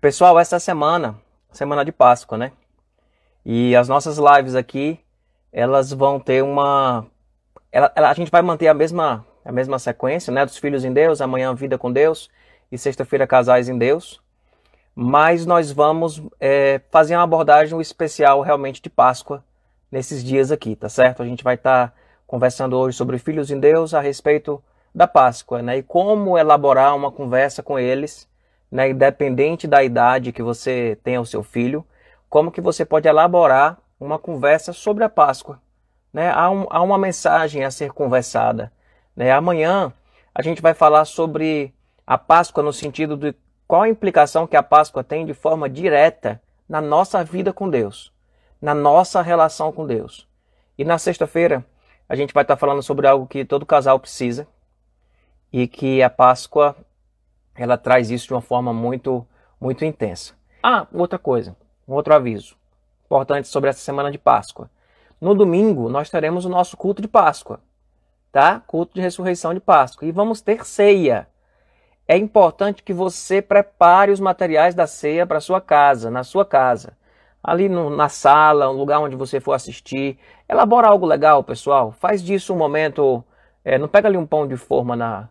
Pessoal, essa semana, semana de Páscoa, né? E as nossas lives aqui, elas vão ter uma. Ela, ela, a gente vai manter a mesma, a mesma sequência, né? Dos filhos em Deus, amanhã vida com Deus e sexta-feira casais em Deus. Mas nós vamos é, fazer uma abordagem especial realmente de Páscoa nesses dias aqui, tá certo? A gente vai estar tá conversando hoje sobre filhos em Deus a respeito da Páscoa, né? E como elaborar uma conversa com eles né, independente da idade que você tenha o seu filho, como que você pode elaborar uma conversa sobre a Páscoa. Né? Há, um, há uma mensagem a ser conversada. Né? Amanhã a gente vai falar sobre a Páscoa no sentido de qual a implicação que a Páscoa tem de forma direta na nossa vida com Deus, na nossa relação com Deus. E na sexta-feira a gente vai estar falando sobre algo que todo casal precisa e que a Páscoa ela traz isso de uma forma muito, muito intensa. Ah, outra coisa, um outro aviso importante sobre essa semana de Páscoa. No domingo nós teremos o nosso culto de Páscoa, tá? Culto de ressurreição de Páscoa e vamos ter ceia. É importante que você prepare os materiais da ceia para sua casa, na sua casa, ali no, na sala, um lugar onde você for assistir. Elabora algo legal, pessoal. Faz disso um momento. É, não pega ali um pão de forma na,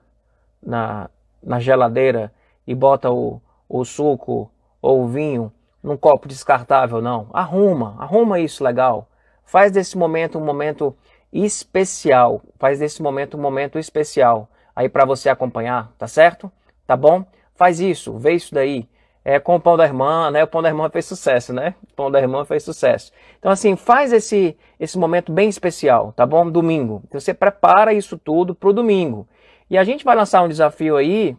na, na geladeira e bota o, o suco ou o vinho num copo descartável, não. Arruma, arruma isso legal. Faz desse momento um momento especial. Faz desse momento um momento especial aí para você acompanhar, tá certo? Tá bom? Faz isso, vê isso daí. É com o pão da irmã, né? O pão da irmã fez sucesso, né? O pão da irmã fez sucesso. Então assim, faz esse esse momento bem especial, tá bom? Domingo. Então, você prepara isso tudo pro domingo. E a gente vai lançar um desafio aí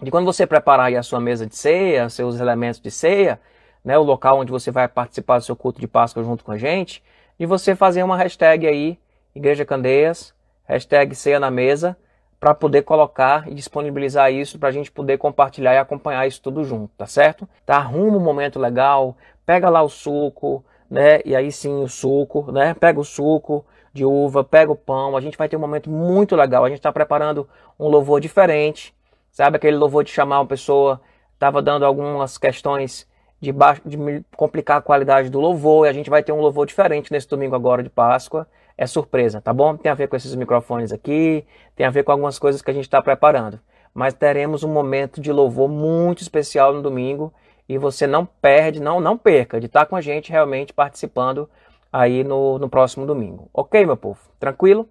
de quando você preparar a sua mesa de ceia, seus elementos de ceia, né, o local onde você vai participar do seu culto de Páscoa junto com a gente, e você fazer uma hashtag aí, Igreja Candeias, hashtag ceia na mesa, para poder colocar e disponibilizar isso para a gente poder compartilhar e acompanhar isso tudo junto, tá certo? Tá, arruma um momento legal, pega lá o suco, né, e aí sim o suco, né, pega o suco, de uva, pega o pão, a gente vai ter um momento muito legal. A gente está preparando um louvor diferente, sabe? Aquele louvor de chamar uma pessoa, estava dando algumas questões de, baixo, de complicar a qualidade do louvor, e a gente vai ter um louvor diferente nesse domingo agora de Páscoa. É surpresa, tá bom? Tem a ver com esses microfones aqui, tem a ver com algumas coisas que a gente está preparando. Mas teremos um momento de louvor muito especial no domingo e você não perde, não, não perca de estar com a gente realmente participando aí no, no próximo domingo. Ok, meu povo? Tranquilo?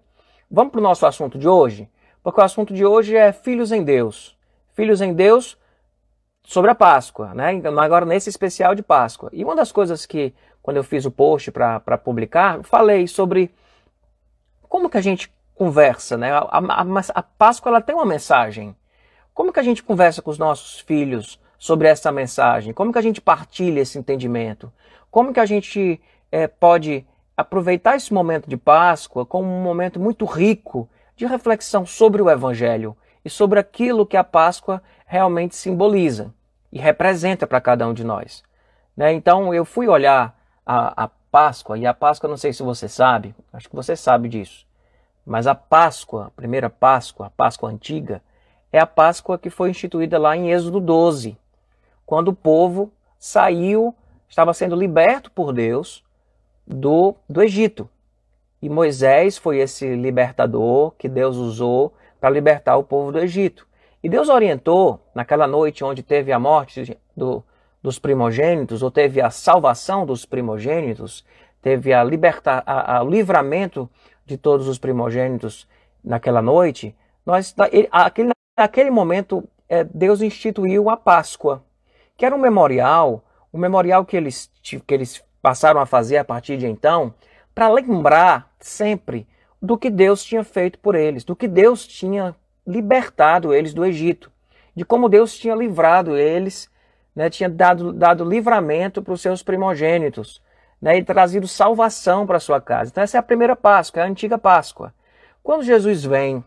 Vamos para o nosso assunto de hoje? Porque o assunto de hoje é filhos em Deus. Filhos em Deus sobre a Páscoa, né? Agora nesse especial de Páscoa. E uma das coisas que, quando eu fiz o post para publicar, falei sobre como que a gente conversa, né? A, a, a Páscoa ela tem uma mensagem. Como que a gente conversa com os nossos filhos sobre essa mensagem? Como que a gente partilha esse entendimento? Como que a gente é, pode aproveitar esse momento de Páscoa como um momento muito rico de reflexão sobre o Evangelho e sobre aquilo que a Páscoa realmente simboliza e representa para cada um de nós. Né? Então eu fui olhar a, a Páscoa, e a Páscoa, não sei se você sabe, acho que você sabe disso, mas a Páscoa, a primeira Páscoa, a Páscoa antiga, é a Páscoa que foi instituída lá em Êxodo 12, quando o povo saiu, estava sendo liberto por Deus do, do Egito. E Moisés foi esse libertador que Deus usou para libertar o povo do Egito. E Deus orientou, naquela noite onde teve a morte do, dos primogênitos, ou teve a salvação dos primogênitos, teve a liberta, a, a livramento de todos os primogênitos naquela noite, nós, aquele, naquele momento, é, Deus instituiu a Páscoa, que era um memorial, um memorial que eles, que eles passaram a fazer a partir de então, para lembrar sempre do que Deus tinha feito por eles, do que Deus tinha libertado eles do Egito, de como Deus tinha livrado eles, né, tinha dado, dado livramento para os seus primogênitos né, e trazido salvação para sua casa. Então, essa é a primeira Páscoa, é a antiga Páscoa. Quando Jesus vem,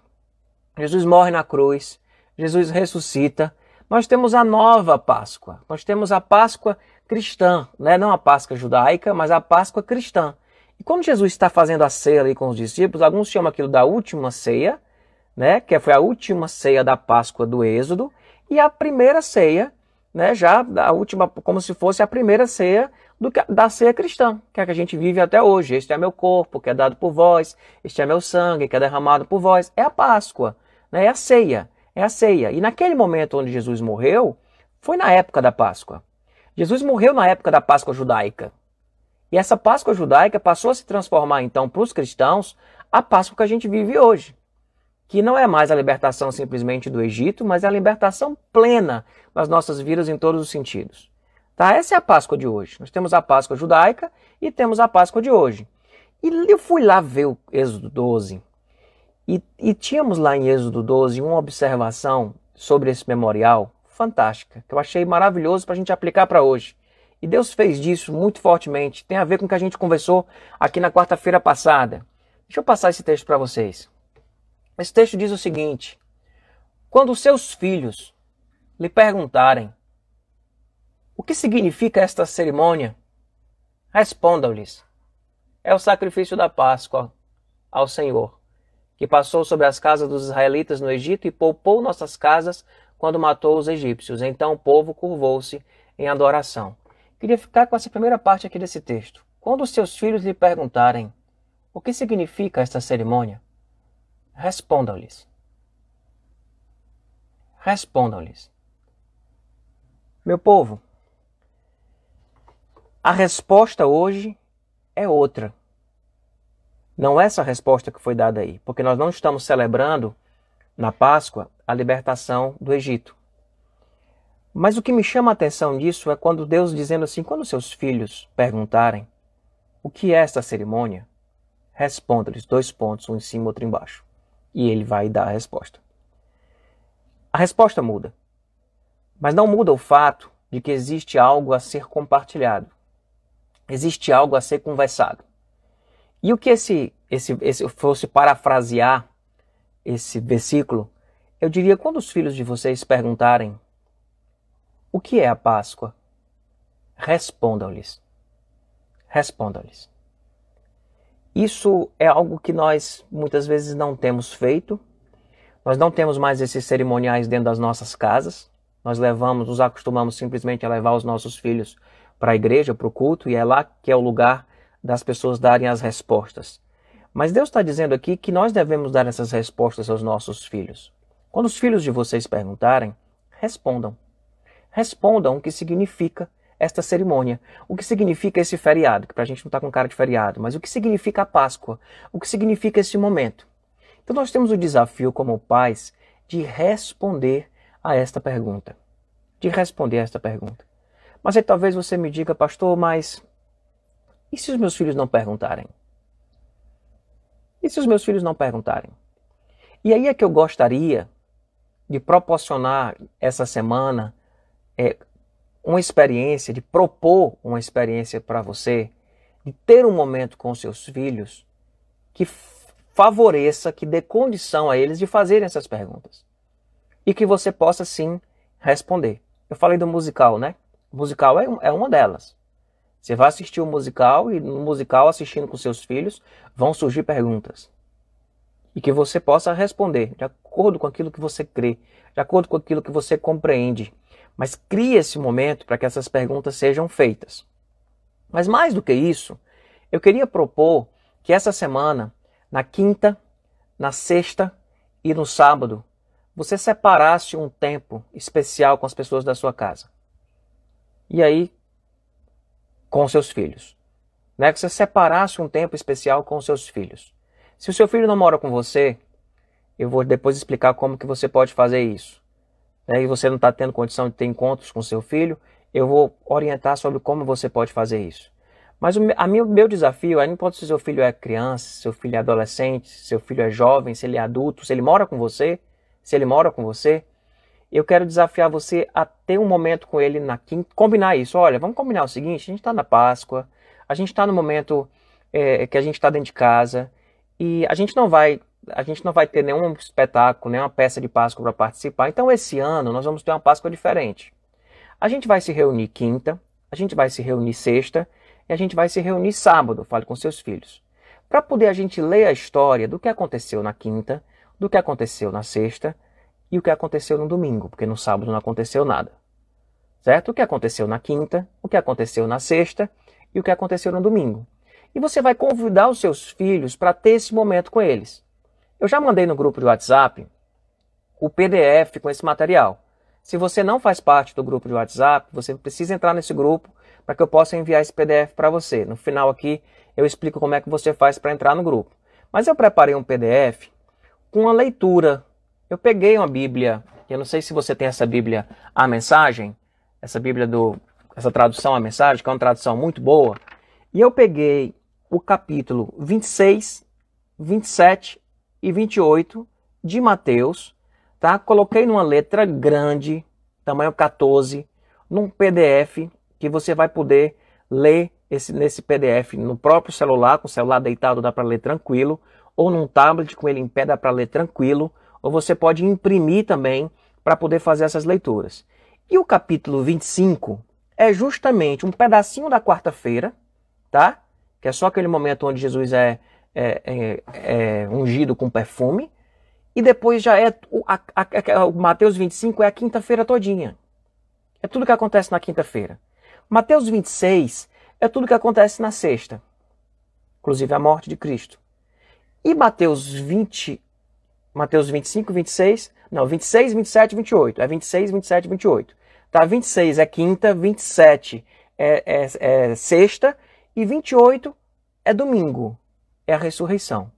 Jesus morre na cruz, Jesus ressuscita, nós temos a nova Páscoa. Nós temos a Páscoa cristã, né? não a Páscoa judaica, mas a Páscoa cristã. E quando Jesus está fazendo a ceia ali com os discípulos, alguns chamam aquilo da última ceia, né? que foi a última ceia da Páscoa do Êxodo, e a primeira ceia né, já a última, como se fosse a primeira ceia do, da ceia cristã, que é a que a gente vive até hoje. Este é meu corpo, que é dado por vós, este é meu sangue, que é derramado por vós. É a Páscoa, né, é a ceia, é a ceia. E naquele momento onde Jesus morreu, foi na época da Páscoa. Jesus morreu na época da Páscoa judaica. E essa Páscoa judaica passou a se transformar então para os cristãos a Páscoa que a gente vive hoje que não é mais a libertação simplesmente do Egito, mas é a libertação plena das nossas vidas em todos os sentidos. Tá? Essa é a Páscoa de hoje. Nós temos a Páscoa judaica e temos a Páscoa de hoje. E eu fui lá ver o Êxodo 12 e, e tínhamos lá em Êxodo 12 uma observação sobre esse memorial fantástica, que eu achei maravilhoso para a gente aplicar para hoje. E Deus fez disso muito fortemente. Tem a ver com o que a gente conversou aqui na quarta-feira passada. Deixa eu passar esse texto para vocês. Esse texto diz o seguinte: Quando seus filhos lhe perguntarem o que significa esta cerimônia, respondam-lhes: É o sacrifício da Páscoa ao Senhor, que passou sobre as casas dos israelitas no Egito e poupou nossas casas quando matou os egípcios. Então o povo curvou-se em adoração. Queria ficar com essa primeira parte aqui desse texto. Quando os seus filhos lhe perguntarem o que significa esta cerimônia, respondam-lhes. Respondam-lhes. Meu povo, a resposta hoje é outra. Não é essa resposta que foi dada aí, porque nós não estamos celebrando na Páscoa a libertação do Egito. Mas o que me chama a atenção disso é quando Deus dizendo assim, quando seus filhos perguntarem o que é esta cerimônia, responda-lhes dois pontos, um em cima, outro embaixo e ele vai dar a resposta. A resposta muda, mas não muda o fato de que existe algo a ser compartilhado, existe algo a ser conversado. E o que esse, esse, esse fosse parafrasear esse versículo, eu diria quando os filhos de vocês perguntarem o que é a Páscoa, respondam-lhes. Respondam-lhes. Isso é algo que nós muitas vezes não temos feito. Nós não temos mais esses cerimoniais dentro das nossas casas. Nós levamos, nos acostumamos simplesmente a levar os nossos filhos para a igreja, para o culto, e é lá que é o lugar das pessoas darem as respostas. Mas Deus está dizendo aqui que nós devemos dar essas respostas aos nossos filhos. Quando os filhos de vocês perguntarem, respondam. Respondam o que significa esta cerimônia. O que significa esse feriado, que para a gente não está com cara de feriado, mas o que significa a Páscoa, o que significa esse momento. Então nós temos o desafio como pais de responder a esta pergunta. De responder a esta pergunta. Mas aí talvez você me diga, pastor, mas e se os meus filhos não perguntarem? E se os meus filhos não perguntarem? E aí é que eu gostaria de proporcionar essa semana é, uma experiência, de propor uma experiência para você, de ter um momento com seus filhos que favoreça, que dê condição a eles de fazerem essas perguntas. E que você possa sim responder. Eu falei do musical, né? O musical é, é uma delas. Você vai assistir o um musical e no musical, assistindo com seus filhos, vão surgir perguntas. E que você possa responder de acordo com aquilo que você crê, de acordo com aquilo que você compreende mas crie esse momento para que essas perguntas sejam feitas. Mas mais do que isso, eu queria propor que essa semana, na quinta, na sexta e no sábado, você separasse um tempo especial com as pessoas da sua casa. E aí, com seus filhos. Né? Que você separasse um tempo especial com seus filhos. Se o seu filho não mora com você, eu vou depois explicar como que você pode fazer isso né, e você não está tendo condição de ter encontros com seu filho, eu vou orientar sobre como você pode fazer isso. Mas o meu, meu desafio é, não importa se seu filho é criança, se seu filho é adolescente, se seu filho é jovem, se ele é adulto, se ele mora com você, se ele mora com você, eu quero desafiar você a ter um momento com ele na quinta, combinar isso. Olha, vamos combinar o seguinte: a gente está na Páscoa, a gente está no momento é, que a gente está dentro de casa e a gente não vai a gente não vai ter nenhum espetáculo, nenhuma peça de Páscoa para participar. Então, esse ano, nós vamos ter uma Páscoa diferente. A gente vai se reunir quinta, a gente vai se reunir sexta e a gente vai se reunir sábado, fale com seus filhos. Para poder a gente ler a história do que aconteceu na quinta, do que aconteceu na sexta e o que aconteceu no domingo, porque no sábado não aconteceu nada. certo? O que aconteceu na quinta, o que aconteceu na sexta e o que aconteceu no domingo. E você vai convidar os seus filhos para ter esse momento com eles. Eu já mandei no grupo de WhatsApp o PDF com esse material. Se você não faz parte do grupo de WhatsApp, você precisa entrar nesse grupo para que eu possa enviar esse PDF para você. No final aqui eu explico como é que você faz para entrar no grupo. Mas eu preparei um PDF com uma leitura. Eu peguei uma Bíblia, eu não sei se você tem essa Bíblia A Mensagem, essa Bíblia do essa tradução A Mensagem, que é uma tradução muito boa, e eu peguei o capítulo 26, 27 e 28 de Mateus, tá? Coloquei numa letra grande, tamanho 14, num PDF que você vai poder ler esse, nesse PDF no próprio celular, com o celular deitado dá para ler tranquilo, ou num tablet com ele em pé dá para ler tranquilo, ou você pode imprimir também para poder fazer essas leituras. E o capítulo 25 é justamente um pedacinho da quarta-feira, tá? Que é só aquele momento onde Jesus é, é, é, é ungido com perfume. E depois já é. O, a, a, o Mateus 25 é a quinta-feira todinha. É tudo que acontece na quinta-feira. Mateus 26 é tudo que acontece na sexta. Inclusive a morte de Cristo. E Mateus 20, Mateus 25, 26, não, 26, 27 28. É 26, 27 28. Tá? 26 é quinta, 27 é, é, é sexta e 28 é domingo. É a ressurreição.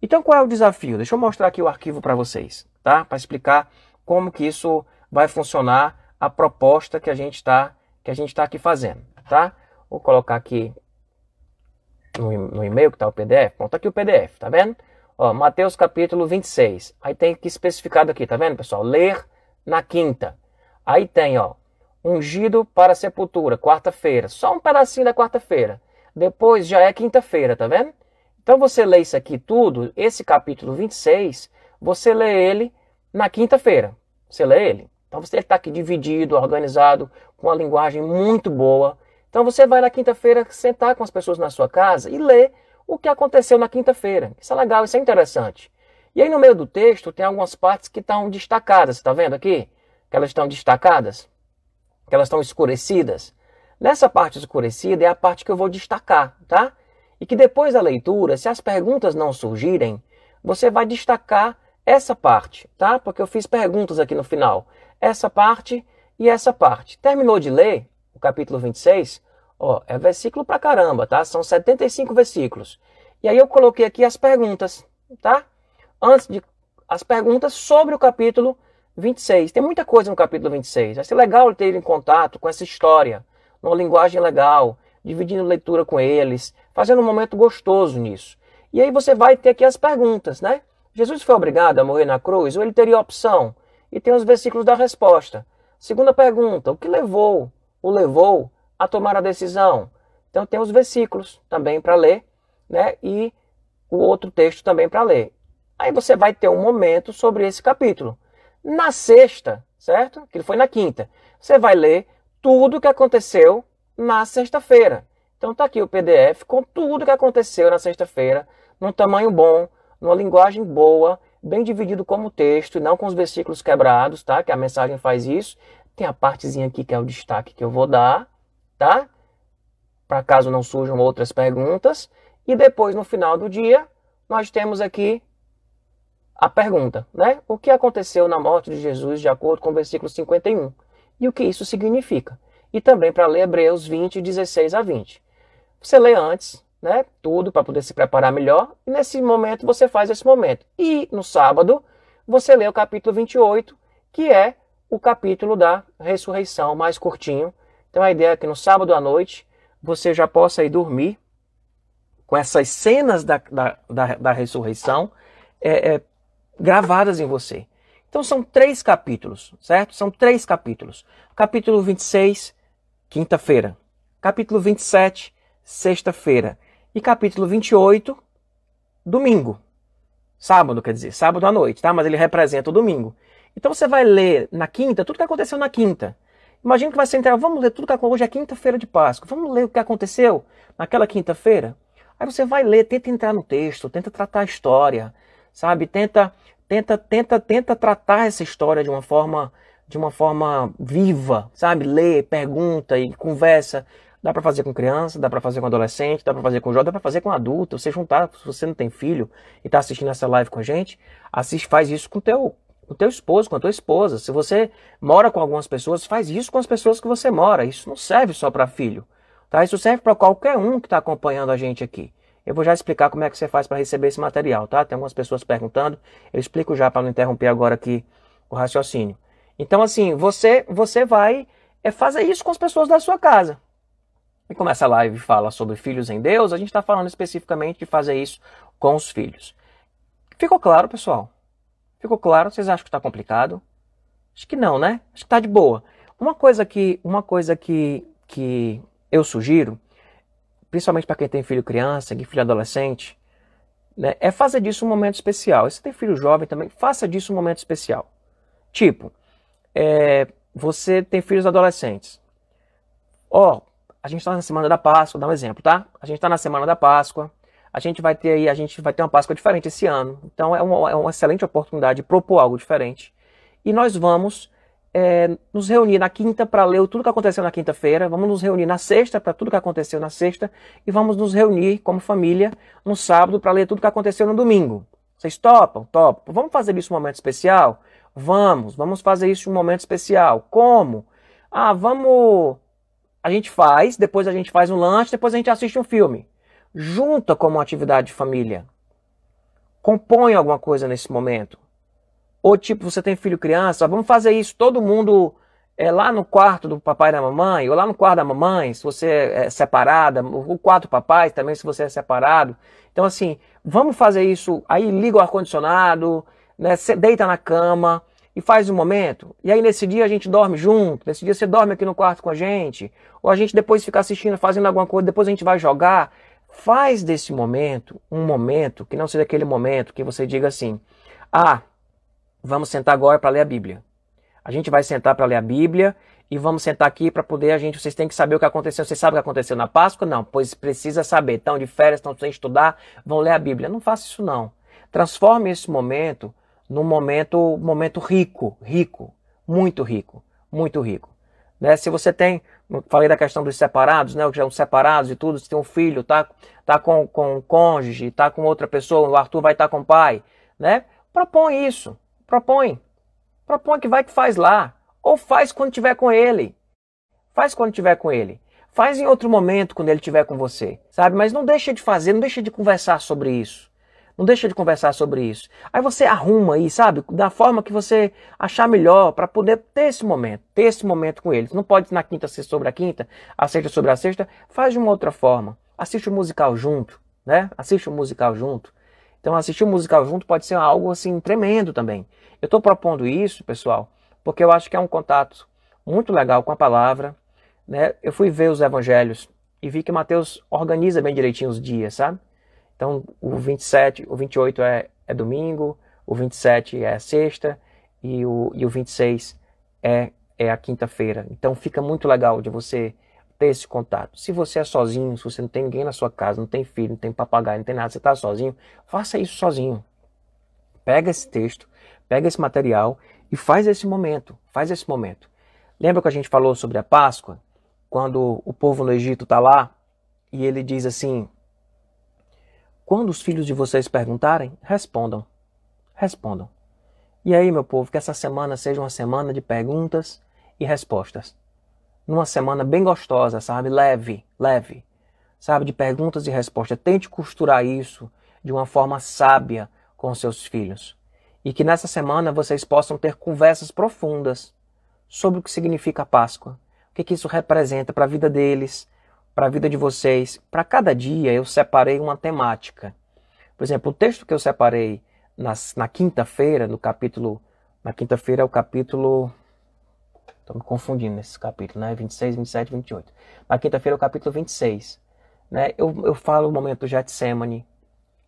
Então qual é o desafio? Deixa eu mostrar aqui o arquivo para vocês, tá? Para explicar como que isso vai funcionar, a proposta que a gente está que a gente está aqui fazendo, tá? Vou colocar aqui no, no e-mail que está o PDF. Pronto, tá aqui o PDF, tá vendo? Ó, Mateus capítulo 26. Aí tem que especificado aqui, tá vendo, pessoal? Ler na quinta. Aí tem, ó, ungido para sepultura, quarta-feira. Só um pedacinho da quarta-feira. Depois já é quinta-feira, tá vendo? Então você lê isso aqui tudo, esse capítulo 26, você lê ele na quinta-feira. Você lê ele. Então você está aqui dividido, organizado, com uma linguagem muito boa. Então você vai na quinta-feira sentar com as pessoas na sua casa e ler o que aconteceu na quinta-feira. Isso é legal, isso é interessante. E aí no meio do texto tem algumas partes que estão destacadas, está vendo aqui? Que elas estão destacadas, que elas estão escurecidas. Nessa parte escurecida é a parte que eu vou destacar, tá? E que depois da leitura, se as perguntas não surgirem, você vai destacar essa parte, tá? Porque eu fiz perguntas aqui no final. Essa parte e essa parte. Terminou de ler o capítulo 26? Ó, é versículo pra caramba, tá? São 75 versículos. E aí eu coloquei aqui as perguntas, tá? Antes de as perguntas sobre o capítulo 26. Tem muita coisa no capítulo 26. Vai ser legal ter em contato com essa história, numa linguagem legal, dividindo leitura com eles, fazendo um momento gostoso nisso. E aí você vai ter aqui as perguntas, né? Jesus foi obrigado a morrer na cruz ou ele teria opção? E tem os versículos da resposta. Segunda pergunta: o que levou, o levou a tomar a decisão? Então tem os versículos também para ler, né? E o outro texto também para ler. Aí você vai ter um momento sobre esse capítulo. Na sexta, certo? Que foi na quinta. Você vai ler tudo o que aconteceu na sexta-feira. Então tá aqui o PDF com tudo que aconteceu na sexta-feira, num tamanho bom, numa linguagem boa, bem dividido como texto, e não com os versículos quebrados, tá? Que a mensagem faz isso. Tem a partezinha aqui que é o destaque que eu vou dar, tá? Para caso não surjam outras perguntas. E depois, no final do dia, nós temos aqui a pergunta, né? O que aconteceu na morte de Jesus de acordo com o versículo 51? E o que isso significa? E também para ler Hebreus 20, 16 a 20. Você lê antes, né? Tudo para poder se preparar melhor. E nesse momento você faz esse momento. E no sábado você lê o capítulo 28, que é o capítulo da ressurreição, mais curtinho. Então a ideia é que no sábado à noite você já possa ir dormir com essas cenas da, da, da, da ressurreição é, é, gravadas em você. Então são três capítulos, certo? São três capítulos. Capítulo 26, quinta-feira. Capítulo 27, sexta-feira. E capítulo 28, domingo. Sábado, quer dizer, sábado à noite, tá? Mas ele representa o domingo. Então você vai ler na quinta tudo que aconteceu na quinta. Imagina que vai ser inteiro. Vamos ler tudo que aconteceu. Hoje é quinta-feira de Páscoa. Vamos ler o que aconteceu naquela quinta-feira? Aí você vai ler, tenta entrar no texto, tenta tratar a história, sabe? Tenta, tenta, tenta, tenta tratar essa história de uma forma de uma forma viva, sabe? Lê, pergunta e conversa. Dá para fazer com criança, dá para fazer com adolescente, dá para fazer com jovem, dá para fazer com adulto. Você juntar, se você não tem filho e está assistindo essa live com a gente, assiste, faz isso com teu com teu esposo, com a tua esposa. Se você mora com algumas pessoas, faz isso com as pessoas que você mora. Isso não serve só para filho, tá? Isso serve para qualquer um que está acompanhando a gente aqui. Eu vou já explicar como é que você faz para receber esse material, tá? Tem algumas pessoas perguntando. Eu explico já para não interromper agora aqui o raciocínio. Então, assim, você você vai é, fazer isso com as pessoas da sua casa. E como essa live fala sobre filhos em Deus, a gente está falando especificamente de fazer isso com os filhos. Ficou claro, pessoal? Ficou claro? Vocês acham que está complicado? Acho que não, né? Acho que está de boa. Uma coisa que, uma coisa que, que eu sugiro principalmente para quem tem filho criança, que filho adolescente, né, é fazer disso um momento especial. E se tem filho jovem também, faça disso um momento especial. Tipo, é, você tem filhos adolescentes. Ó, oh, a gente está na semana da Páscoa, dá um exemplo, tá? A gente está na semana da Páscoa. A gente vai ter aí, a gente vai ter uma Páscoa diferente esse ano. Então é uma, é uma excelente oportunidade de propor algo diferente. E nós vamos é, nos reunir na quinta para ler tudo que aconteceu na quinta-feira, vamos nos reunir na sexta para tudo que aconteceu na sexta e vamos nos reunir como família no sábado para ler tudo que aconteceu no domingo. Vocês topam? Topam. Vamos fazer isso um momento especial? Vamos, vamos fazer isso um momento especial. Como? Ah, vamos. A gente faz, depois a gente faz um lanche, depois a gente assiste um filme. Junta como atividade de família. Compõe alguma coisa nesse momento. Ou tipo, você tem filho criança, vamos fazer isso todo mundo é, lá no quarto do papai e da mamãe, ou lá no quarto da mamãe, se você é separada, o quarto do papai também, se você é separado. Então, assim, vamos fazer isso. Aí liga o ar-condicionado, né, deita na cama e faz um momento. E aí nesse dia a gente dorme junto, nesse dia você dorme aqui no quarto com a gente, ou a gente depois fica assistindo, fazendo alguma coisa, depois a gente vai jogar. Faz desse momento um momento que não seja aquele momento que você diga assim: ah, vamos sentar agora para ler a Bíblia. A gente vai sentar para ler a Bíblia e vamos sentar aqui para poder a gente. Vocês têm que saber o que aconteceu. Vocês sabem o que aconteceu na Páscoa? Não, pois precisa saber. Estão de férias, estão sem estudar, vão ler a Bíblia. Não faça isso não. Transforme esse momento num momento, momento rico, rico, muito rico, muito rico. Né? Se você tem, falei da questão dos separados, né? Que são separados e tudo, se tem um filho, tá, tá com, com um cônjuge, tá com outra pessoa, o Arthur vai estar tá com o pai, né? Propõe isso. Propõe. Propõe que vai que faz lá. Ou faz quando tiver com ele. Faz quando tiver com ele. Faz em outro momento quando ele estiver com você, sabe? Mas não deixa de fazer, não deixa de conversar sobre isso. Não deixa de conversar sobre isso. Aí você arruma aí, sabe? Da forma que você achar melhor para poder ter esse momento, ter esse momento com eles. Não pode na quinta ser sobre a quinta, a sexta sobre a sexta. Faz de uma outra forma. Assiste o musical junto, né? Assiste o musical junto. Então assistir o musical junto pode ser algo assim tremendo também. Eu estou propondo isso, pessoal, porque eu acho que é um contato muito legal com a palavra. Né? Eu fui ver os evangelhos e vi que Mateus organiza bem direitinho os dias, sabe? Então o 27, o 28 é, é domingo, o 27 é sexta e o, e o 26 é, é a quinta-feira. Então fica muito legal de você ter esse contato. Se você é sozinho, se você não tem ninguém na sua casa, não tem filho, não tem papagaio, não tem nada, você está sozinho, faça isso sozinho. Pega esse texto, pega esse material e faz esse momento. Faz esse momento. Lembra que a gente falou sobre a Páscoa? Quando o povo no Egito está lá e ele diz assim: Quando os filhos de vocês perguntarem, respondam. Respondam. E aí, meu povo, que essa semana seja uma semana de perguntas e respostas numa semana bem gostosa, sabe? Leve, leve, sabe? De perguntas e respostas. Tente costurar isso de uma forma sábia com seus filhos. E que nessa semana vocês possam ter conversas profundas sobre o que significa a Páscoa, o que, que isso representa para a vida deles, para a vida de vocês. Para cada dia eu separei uma temática. Por exemplo, o texto que eu separei nas, na quinta-feira, no capítulo. Na quinta-feira é o capítulo Estou me confundindo nesses capítulos, né? 26, 27, 28. Na quinta-feira é o capítulo 26. Né? Eu, eu falo o momento do Getsemane,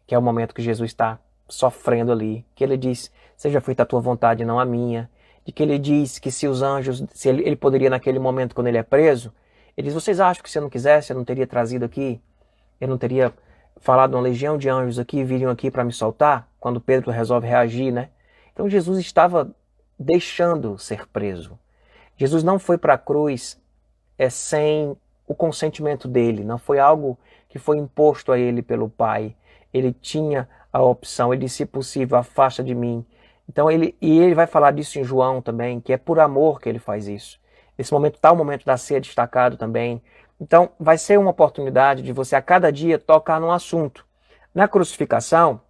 que é o momento que Jesus está sofrendo ali, que ele diz, seja feita a tua vontade, não a minha. De que ele diz que se os anjos, se ele, ele poderia naquele momento, quando ele é preso, ele diz, vocês acham que se eu não quisesse, eu não teria trazido aqui? Eu não teria falado uma legião de anjos aqui, viriam aqui para me soltar? Quando Pedro resolve reagir, né? Então Jesus estava deixando ser preso. Jesus não foi para a cruz é, sem o consentimento dele, não foi algo que foi imposto a ele pelo Pai. Ele tinha a opção, ele disse, se possível, afasta de mim. Então ele e ele vai falar disso em João também, que é por amor que ele faz isso. Esse momento está o momento da ceia destacado também. Então vai ser uma oportunidade de você a cada dia tocar num assunto. Na crucificação,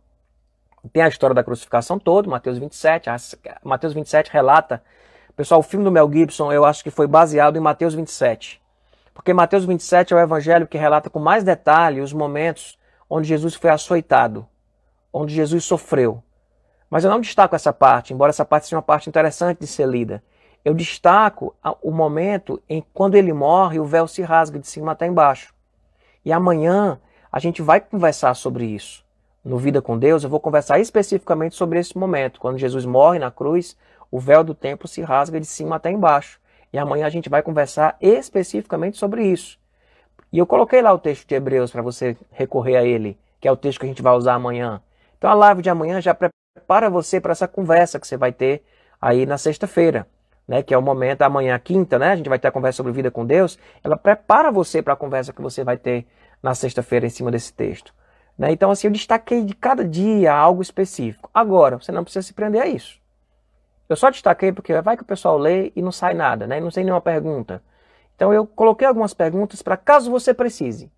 tem a história da crucificação toda, Mateus 27. Mateus 27 relata. Pessoal, o filme do Mel Gibson eu acho que foi baseado em Mateus 27. Porque Mateus 27 é o evangelho que relata com mais detalhe os momentos onde Jesus foi açoitado, onde Jesus sofreu. Mas eu não destaco essa parte, embora essa parte seja uma parte interessante de ser lida. Eu destaco o momento em quando ele morre, o véu se rasga de cima até embaixo. E amanhã a gente vai conversar sobre isso. No Vida com Deus, eu vou conversar especificamente sobre esse momento, quando Jesus morre na cruz, o véu do templo se rasga de cima até embaixo. E amanhã a gente vai conversar especificamente sobre isso. E eu coloquei lá o texto de Hebreus para você recorrer a ele, que é o texto que a gente vai usar amanhã. Então a live de amanhã já prepara você para essa conversa que você vai ter aí na sexta-feira, né? Que é o momento amanhã, quinta, né? A gente vai ter a conversa sobre vida com Deus. Ela prepara você para a conversa que você vai ter na sexta-feira em cima desse texto. Né? Então, assim, eu destaquei de cada dia algo específico. Agora, você não precisa se prender a isso. Eu só destaquei porque vai que o pessoal lê e não sai nada, né? Não tem nenhuma pergunta. Então eu coloquei algumas perguntas para caso você precise.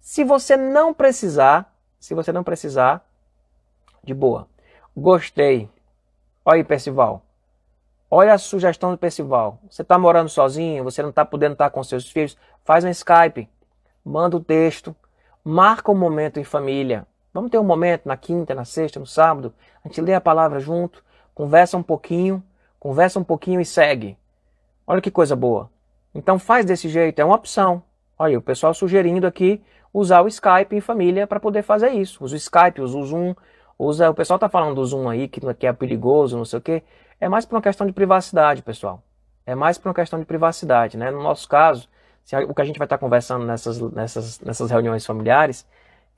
Se você não precisar, se você não precisar, de boa. Gostei. Olha aí, Percival. Olha a sugestão do Percival. Você está morando sozinho, você não está podendo estar com seus filhos, faz um Skype, manda o um texto, marca um momento em família. Vamos ter um momento na quinta, na sexta, no sábado, a gente lê a palavra junto, conversa um pouquinho, conversa um pouquinho e segue. Olha que coisa boa. Então faz desse jeito, é uma opção. Olha, o pessoal sugerindo aqui usar o Skype em família para poder fazer isso. Usa o Skype, usa o Zoom, usa. O pessoal tá falando do Zoom aí, que, que é perigoso, não sei o quê. É mais por uma questão de privacidade, pessoal. É mais por uma questão de privacidade, né? No nosso caso, se, o que a gente vai estar tá conversando nessas, nessas, nessas reuniões familiares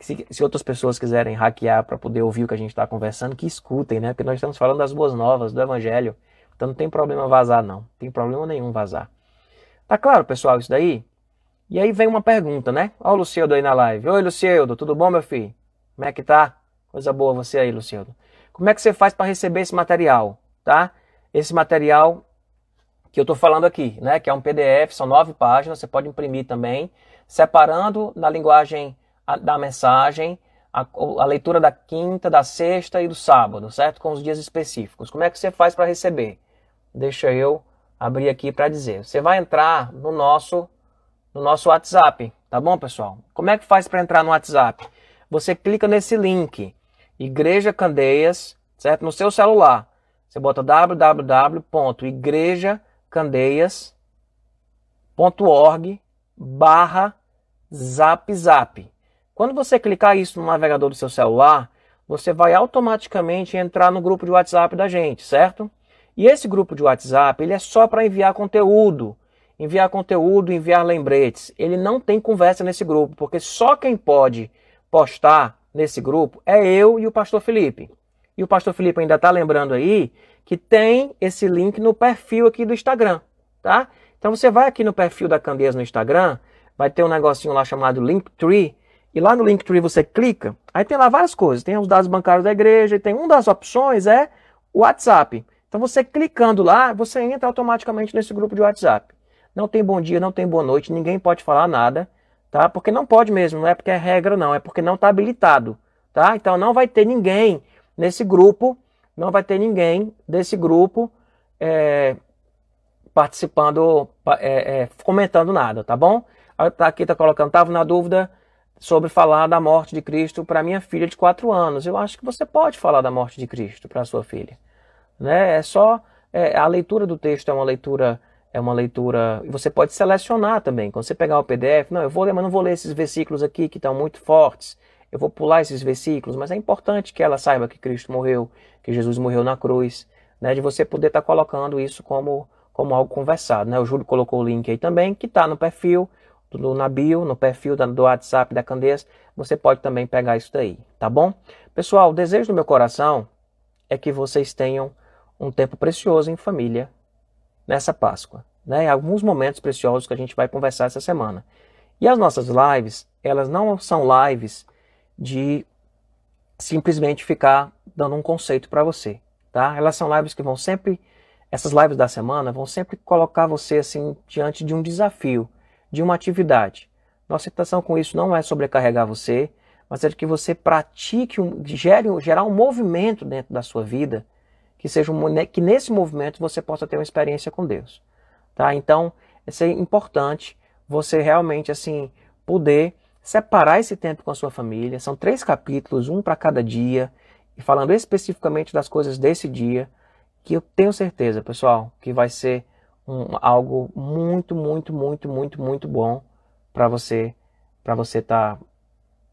se, se outras pessoas quiserem hackear para poder ouvir o que a gente está conversando, que escutem, né? Porque nós estamos falando das boas novas, do Evangelho. Então não tem problema vazar, não. Tem problema nenhum vazar. Tá claro, pessoal, isso daí? E aí vem uma pergunta, né? Olha o Lucildo aí na live. Oi, Lucildo, tudo bom, meu filho? Como é que tá? Coisa boa você aí, Lucildo. Como é que você faz para receber esse material, tá? Esse material que eu estou falando aqui, né? Que é um PDF, são nove páginas, você pode imprimir também, separando na linguagem da mensagem, a, a, leitura da quinta, da sexta e do sábado, certo? Com os dias específicos. Como é que você faz para receber? Deixa eu abrir aqui para dizer. Você vai entrar no nosso no nosso WhatsApp, tá bom, pessoal? Como é que faz para entrar no WhatsApp? Você clica nesse link, Igreja Candeias, certo? No seu celular. Você bota www.igrejacandeias.org barra zap zap. Quando você clicar isso no navegador do seu celular, você vai automaticamente entrar no grupo de WhatsApp da gente, certo? E esse grupo de WhatsApp, ele é só para enviar conteúdo, enviar conteúdo, enviar lembretes. Ele não tem conversa nesse grupo, porque só quem pode postar nesse grupo é eu e o pastor Felipe. E o pastor Felipe ainda está lembrando aí que tem esse link no perfil aqui do Instagram, tá? Então você vai aqui no perfil da Candeias no Instagram, vai ter um negocinho lá chamado Linktree, e lá no Linktree você clica, aí tem lá várias coisas. Tem os dados bancários da igreja, e tem uma das opções é o WhatsApp. Então você clicando lá, você entra automaticamente nesse grupo de WhatsApp. Não tem bom dia, não tem boa noite, ninguém pode falar nada, tá? Porque não pode mesmo, não é porque é regra não, é porque não está habilitado, tá? Então não vai ter ninguém nesse grupo, não vai ter ninguém desse grupo é, participando, é, é, comentando nada, tá bom? Aqui está colocando, estava na dúvida, sobre falar da morte de Cristo para minha filha de 4 anos. Eu acho que você pode falar da morte de Cristo para sua filha. Né? É só é, a leitura do texto é uma leitura é uma leitura você pode selecionar também. Quando você pegar o PDF, não, eu vou ler, mas não vou ler esses versículos aqui que estão muito fortes. Eu vou pular esses versículos, mas é importante que ela saiba que Cristo morreu, que Jesus morreu na cruz, né? De você poder estar tá colocando isso como como algo conversado, né? O Júlio colocou o link aí também, que está no perfil no, na bio, no perfil do WhatsApp da Candeias, você pode também pegar isso daí, tá bom? Pessoal, o desejo do meu coração é que vocês tenham um tempo precioso em família nessa Páscoa. Né? Alguns momentos preciosos que a gente vai conversar essa semana. E as nossas lives, elas não são lives de simplesmente ficar dando um conceito para você, tá? Elas são lives que vão sempre, essas lives da semana vão sempre colocar você assim diante de um desafio, de uma atividade. Nossa intenção com isso não é sobrecarregar você, mas é de que você pratique, um, gere, gerar um movimento dentro da sua vida, que seja um, né, que nesse movimento você possa ter uma experiência com Deus, tá? Então, é importante você realmente assim poder separar esse tempo com a sua família. São três capítulos, um para cada dia, e falando especificamente das coisas desse dia, que eu tenho certeza, pessoal, que vai ser um, algo muito, muito, muito, muito, muito bom para você, para você estar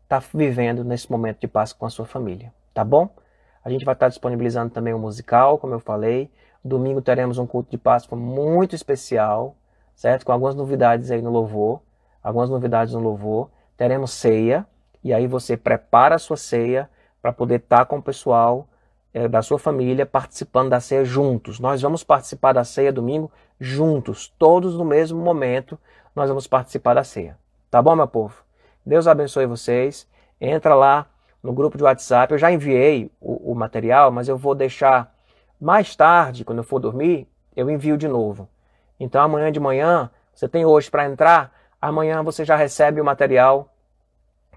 tá, tá vivendo nesse momento de paz com a sua família, tá bom? A gente vai estar disponibilizando também o um musical, como eu falei. Domingo teremos um culto de Páscoa muito especial, certo? Com algumas novidades aí no louvor, algumas novidades no louvor. Teremos ceia, e aí você prepara a sua ceia para poder estar tá com o pessoal é, da sua família participando da ceia juntos. Nós vamos participar da ceia domingo juntos, todos no mesmo momento, nós vamos participar da ceia. Tá bom, meu povo? Deus abençoe vocês. Entra lá no grupo de WhatsApp. Eu já enviei o, o material, mas eu vou deixar mais tarde, quando eu for dormir, eu envio de novo. Então amanhã de manhã, você tem hoje para entrar, amanhã você já recebe o material,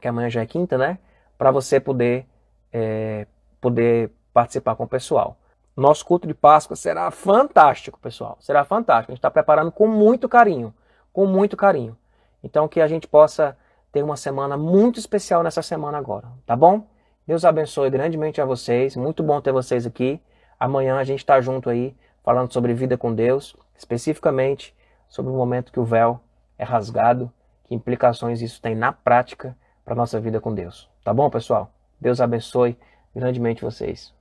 que amanhã já é quinta, né? Para você poder é, poder participar com o pessoal. Nosso culto de Páscoa será fantástico, pessoal. Será fantástico. A gente está preparando com muito carinho, com muito carinho. Então que a gente possa ter uma semana muito especial nessa semana agora, tá bom? Deus abençoe grandemente a vocês. Muito bom ter vocês aqui. Amanhã a gente está junto aí falando sobre vida com Deus, especificamente sobre o momento que o véu é rasgado, que implicações isso tem na prática para nossa vida com Deus. Tá bom, pessoal? Deus abençoe grandemente vocês.